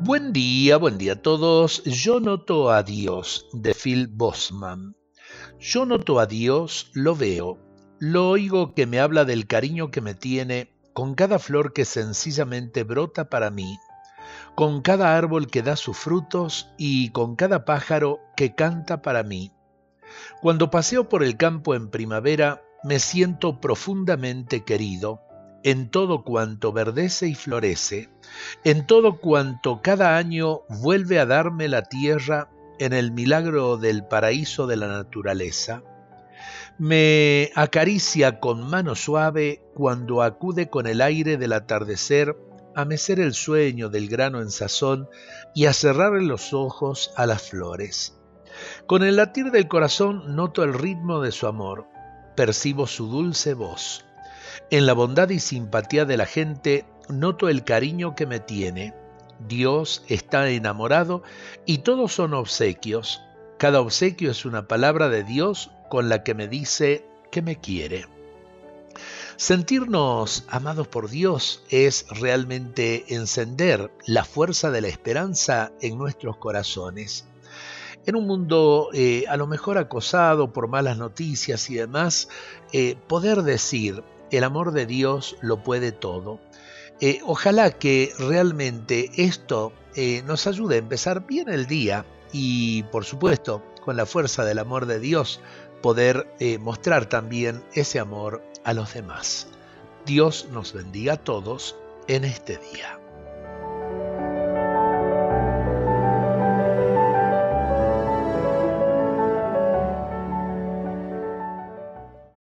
Buen día, buen día a todos. Yo noto a Dios de Phil Bosman. Yo noto a Dios, lo veo, lo oigo que me habla del cariño que me tiene con cada flor que sencillamente brota para mí, con cada árbol que da sus frutos y con cada pájaro que canta para mí. Cuando paseo por el campo en primavera, me siento profundamente querido en todo cuanto verdece y florece, en todo cuanto cada año vuelve a darme la tierra en el milagro del paraíso de la naturaleza, me acaricia con mano suave cuando acude con el aire del atardecer a mecer el sueño del grano en sazón y a cerrarle los ojos a las flores. Con el latir del corazón noto el ritmo de su amor, percibo su dulce voz. En la bondad y simpatía de la gente noto el cariño que me tiene. Dios está enamorado y todos son obsequios. Cada obsequio es una palabra de Dios con la que me dice que me quiere. Sentirnos amados por Dios es realmente encender la fuerza de la esperanza en nuestros corazones. En un mundo eh, a lo mejor acosado por malas noticias y demás, eh, poder decir, el amor de Dios lo puede todo. Eh, ojalá que realmente esto eh, nos ayude a empezar bien el día y por supuesto con la fuerza del amor de Dios poder eh, mostrar también ese amor a los demás. Dios nos bendiga a todos en este día.